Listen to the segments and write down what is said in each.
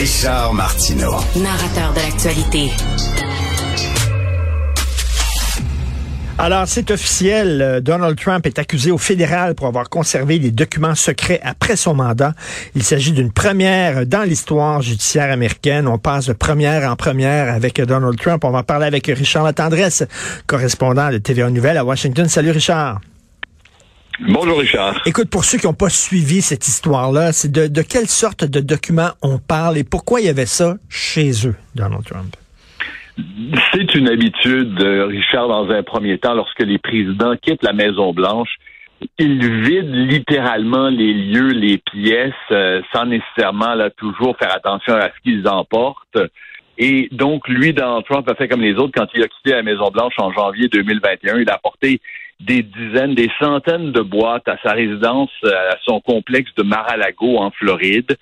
Richard Martineau. Narrateur de l'actualité. Alors, c'est officiel. euh, Donald Trump est accusé au fédéral pour avoir conservé des documents secrets après son mandat. Il s'agit d'une première dans l'histoire judiciaire américaine. On passe de première en première avec Donald Trump. On va parler avec Richard Latendresse, correspondant de TVA Nouvelles à Washington. Salut, Richard. Bonjour Richard. Écoute, pour ceux qui n'ont pas suivi cette histoire-là, c'est de, de quelle sorte de documents on parle et pourquoi il y avait ça chez eux, Donald Trump? C'est une habitude, euh, Richard, dans un premier temps, lorsque les présidents quittent la Maison-Blanche, ils vident littéralement les lieux, les pièces, euh, sans nécessairement là, toujours faire attention à ce qu'ils emportent. Et donc, lui, Donald Trump a fait comme les autres quand il a quitté la Maison-Blanche en janvier 2021. Il a apporté des dizaines, des centaines de boîtes à sa résidence, à son complexe de Mar-a-Lago en Floride.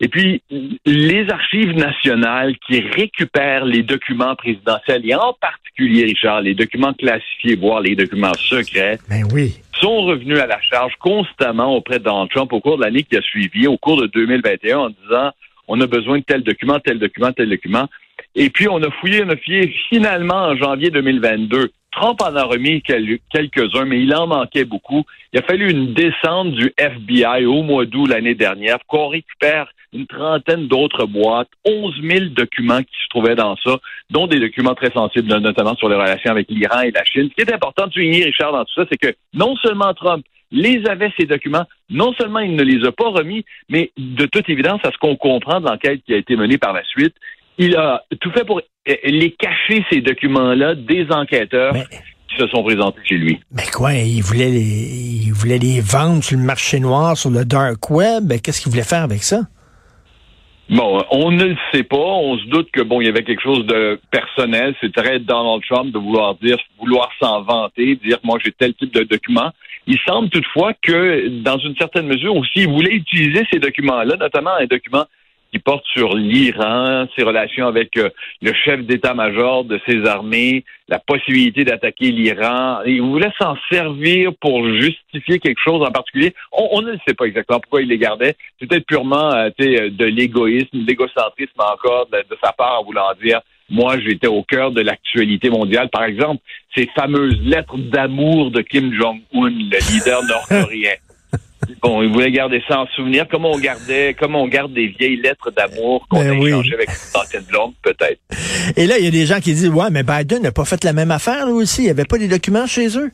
Et puis, les archives nationales qui récupèrent les documents présidentiels, et en particulier, Richard, les documents classifiés, voire les documents secrets, Ben oui. sont revenus à la charge constamment auprès de Donald Trump au cours de l'année qui a suivi, au cours de 2021, en disant on a besoin de tel document, tel document, tel document. Et puis, on a fouillé, on a fouillé finalement en janvier 2022. Trump en a remis quel- quelques-uns, mais il en manquait beaucoup. Il a fallu une descente du FBI au mois d'août l'année dernière pour qu'on récupère une trentaine d'autres boîtes, 11 000 documents qui se trouvaient dans ça, dont des documents très sensibles, notamment sur les relations avec l'Iran et la Chine. Ce qui est important de souligner, Richard, dans tout ça, c'est que non seulement Trump les avait, ces documents, non seulement il ne les a pas remis, mais de toute évidence, à ce qu'on comprend de l'enquête qui a été menée par la suite, il a tout fait pour euh, les cacher, ces documents-là, des enquêteurs Mais- qui se sont présentés chez lui. Mais quoi, il voulait les, il voulait les vendre sur le marché noir, sur le dark web? Ben, Qu'est-ce qu'il voulait faire avec ça? Bon, on ne le sait pas. On se doute que bon, il y avait quelque chose de personnel. C'est très Donald Trump de vouloir dire, vouloir s'en vanter, dire moi j'ai tel type de document. Il semble toutefois que, dans une certaine mesure aussi, il voulait utiliser ces documents-là, notamment un document qui porte sur l'Iran, ses relations avec euh, le chef d'état-major de ses armées, la possibilité d'attaquer l'Iran. Il voulait s'en servir pour justifier quelque chose en particulier. On, ne sait pas exactement pourquoi il les gardait. Peut-être purement euh, de l'égoïsme, de l'égocentrisme encore de, de sa part en voulant dire moi, j'étais au cœur de l'actualité mondiale. Par exemple, ces fameuses lettres d'amour de Kim Jong-un, le leader nord-coréen. Bon, il voulait garder ça en souvenir, comme on gardait, comme on garde des vieilles lettres d'amour qu'on Ben a oui. échangées avec une ancienne blonde, peut-être. Et là, il y a des gens qui disent, ouais, mais Biden n'a pas fait la même affaire, lui aussi. Il n'y avait pas des documents chez eux.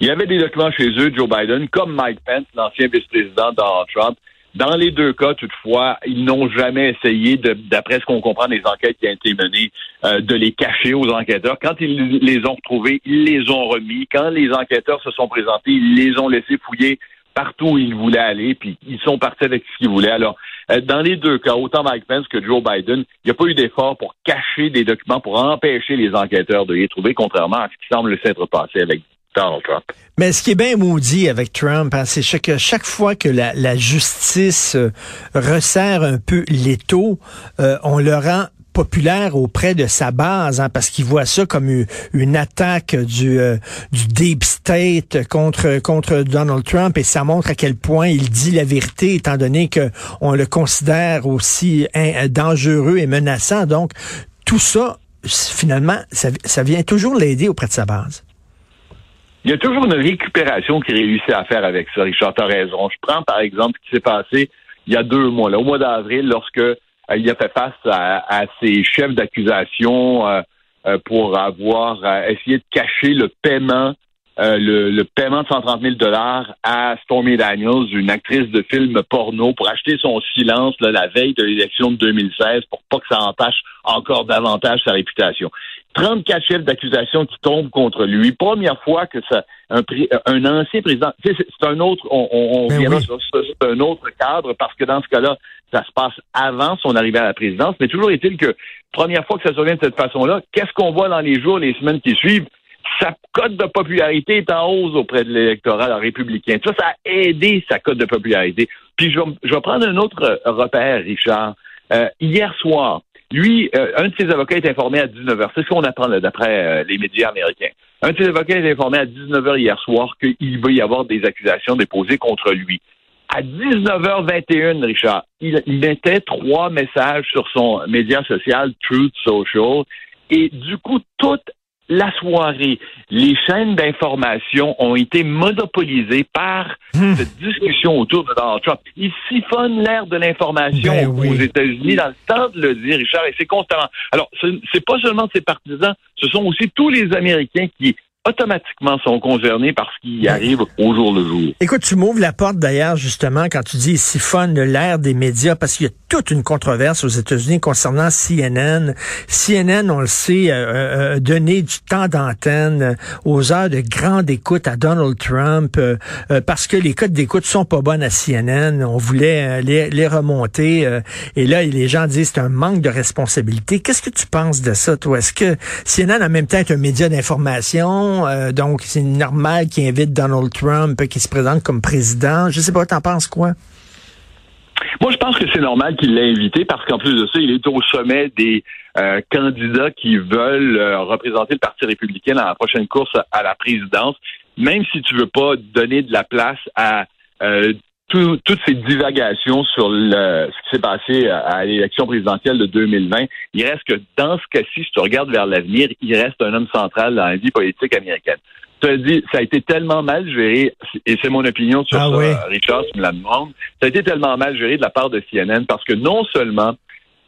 Il y avait des documents chez eux, Joe Biden, comme Mike Pence, l'ancien vice-président Donald Trump. Dans les deux cas, toutefois, ils n'ont jamais essayé, d'après ce qu'on comprend des enquêtes qui ont été menées, euh, de les cacher aux enquêteurs. Quand ils les ont retrouvés, ils les ont remis. Quand les enquêteurs se sont présentés, ils les ont laissés fouiller partout où ils voulaient aller, puis ils sont partis avec ce qu'ils voulaient. Alors, euh, dans les deux cas, autant Mike Pence que Joe Biden, il n'y a pas eu d'effort pour cacher des documents, pour empêcher les enquêteurs de les trouver, contrairement à ce qui semble s'être passé avec Donald Trump. Mais ce qui est bien maudit avec Trump, hein, c'est chaque, chaque fois que la, la justice euh, resserre un peu l'étau, euh, on le rend populaire auprès de sa base, hein, parce qu'il voit ça comme une, attaque du, euh, du deep state contre contre Donald Trump, et ça montre à quel point il dit la vérité, étant donné que on le considère aussi dangereux et menaçant. Donc tout ça, finalement, ça, ça vient toujours l'aider auprès de sa base. Il y a toujours une récupération qui réussit à faire avec ça, Richard, tu raison. Je prends par exemple ce qui s'est passé il y a deux mois, là, au mois d'avril, lorsque euh, il a fait face à, ses chefs d'accusation euh, euh, pour avoir euh, essayé de cacher le paiement, le, le paiement de 130 000 dollars à Stormy Daniels, une actrice de film porno, pour acheter son silence là, la veille de l'élection de 2016 pour pas que ça entache encore davantage sa réputation. 34 chefs d'accusation qui tombent contre lui. Première fois que ça, un, ancien président, c'est un autre, on, on, Ben oui. sur un autre cadre parce que dans ce cas-là, ça se passe avant son arrivée à la présidence. Mais toujours est-il que première fois que ça se vient de cette façon-là, qu'est-ce qu'on voit dans les jours, les semaines qui suivent? Sa cote de popularité est en hausse auprès de l'électorat républicain. Ça, ça a aidé sa cote de popularité. Puis je, vais- je vais prendre un autre euh, repère, Richard. Euh, hier soir, lui, euh, un de ses avocats est informé à 19h. C'est ce qu'on apprend d'après euh, les médias américains. Un de ses avocats est informé à 19h hier soir qu'il va y avoir des accusations déposées contre lui. À 19h21, Richard, il, mettait trois messages sur son média social Truth Social. Et du coup, toute la soirée, les chaînes d'information ont été monopolisées par hmm. cette discussion autour de Donald Trump. Il siphonne l'air de l'information ben aux États-Unis dans le temps de le dire, Richard, et c'est constamment. Alors, c'est pas seulement ses partisans, ce sont aussi tous les Américains qui automatiquement sont concernés par ce qui arrive au jour le jour. Écoute, tu m'ouvres la porte d'ailleurs justement quand tu dis siphonne l'air des médias parce qu'il y a toute une controverse aux États-Unis concernant CNN. CNN, on le sait, euh, euh, donné du temps d'antenne aux heures de grande écoute à Donald Trump euh, parce que les codes d'écoute sont pas bonnes à CNN. On voulait les, les, remonter et là les gens disent c'est un manque de responsabilité. Qu'est-ce que tu penses de ça, toi? Est-ce que CNN a même temps un média d'information? Euh, donc, c'est normal qu'il invite Donald Trump, qui se présente comme président. Je sais pas, t'en penses quoi? Moi, je pense que c'est normal qu'il l'ait invité parce qu'en plus de ça, il est au sommet des euh, candidats qui veulent euh, représenter le Parti républicain dans la prochaine course à la présidence. Même si tu veux pas donner de la place à toutes ces divagations sur le, ce qui s'est passé à, l'élection présidentielle de 2020, il reste que dans ce cas-ci, si tu regardes vers l'avenir, il reste un homme central dans la vie politique américaine. Tu as dit, ça a été tellement mal géré, et c'est mon opinion sur ah ça, Richard, tu me la demandes, ça a été tellement mal géré de la part de CNN parce que non seulement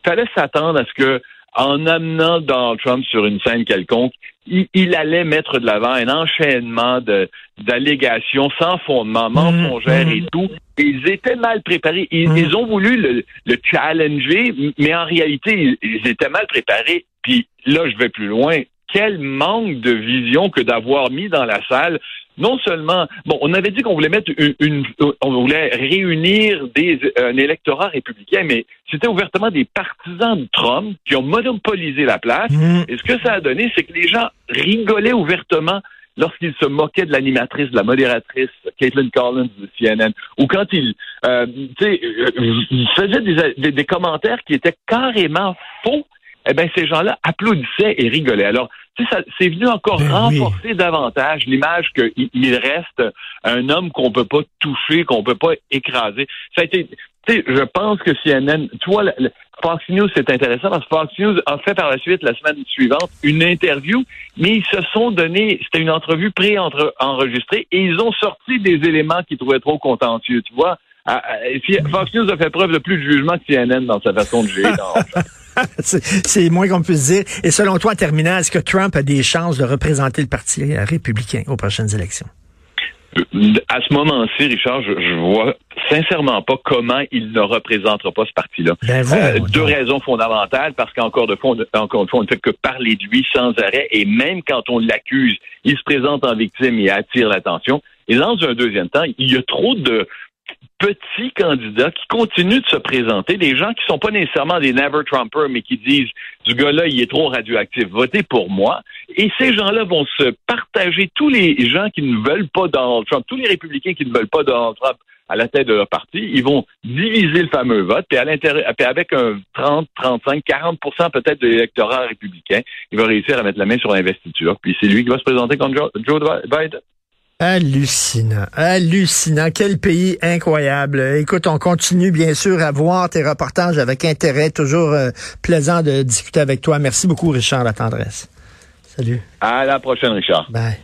fallait s'attendre à ce que en amenant Donald Trump sur une scène quelconque, il, allait mettre de l'avant un enchaînement de d'allégations sans fondement, mmh, mensongères et mmh. tout. ils étaient mal préparés. Mmh. Ils, ont voulu le, le, challenger, mais en réalité, ils, étaient mal préparés. Puis là, je vais plus loin. Quel manque de vision que d'avoir mis dans la salle non seulement, bon, on avait dit qu'on voulait mettre une, on voulait réunir des, un électorat républicain, mais c'était ouvertement des partisans de Trump qui ont monopolisé la place. Mmh. Et ce que ça a donné, c'est que les gens rigolaient ouvertement lorsqu'ils se moquaient de l'animatrice, de la modératrice Caitlin Collins de CNN, ou quand ils, euh, euh des, commentaires qui étaient carrément faux, eh bien, ces gens-là applaudissaient et rigolaient. Alors, c'est venu encore ben renforcer davantage l'image qu'il reste un homme qu'on peut pas toucher, qu'on peut pas écraser. Ça a été, tu sais, je pense que CNN, tu vois, Fox News, c'est intéressant parce que Fox News a fait par la suite, la semaine suivante, une interview, mais ils se sont donné, c'était une entrevue pré-enregistrée, et ils ont sorti des éléments qu'ils trouvaient trop contentieux, tu vois. Ah, ah, Fox News a fait preuve de plus de jugement que CNN dans sa façon de gérer. c'est moins qu'on puisse dire. Et selon toi, en terminant, est-ce que Trump a des chances de représenter le Parti républicain aux prochaines élections? À ce moment-ci, Richard, je, je, vois sincèrement pas comment il ne représentera pas ce parti-là. Ben euh, deux raisons fondamentales, parce qu'encore de fois, encore une fois, on ne fait que parler de lui sans arrêt, et même quand on l'accuse, il se présente en victime et attire l'attention. Et dans un deuxième temps, il y a trop de petits candidats qui continuent de se présenter, des gens qui sont pas nécessairement des never Trumpers, mais qui disent du gars-là, il est trop radioactif, votez pour moi. Et ces gens-là vont se partager tous les gens qui ne veulent pas Donald Trump, tous les républicains qui ne veulent pas Donald Trump à la tête de leur parti, ils vont diviser le fameux vote, puis, à puis avec un 30, 35, 40% peut-être de l'électorat républicain, il va réussir à mettre la main sur l'investiture, puis c'est lui qui va se présenter contre Joe Biden. Hallucinant, hallucinant. Quel pays incroyable. Écoute, on continue bien sûr à voir tes reportages avec intérêt. Toujours euh, plaisant de discuter avec toi. Merci beaucoup, Richard La Tendresse. Salut. À la prochaine, Richard. Bye.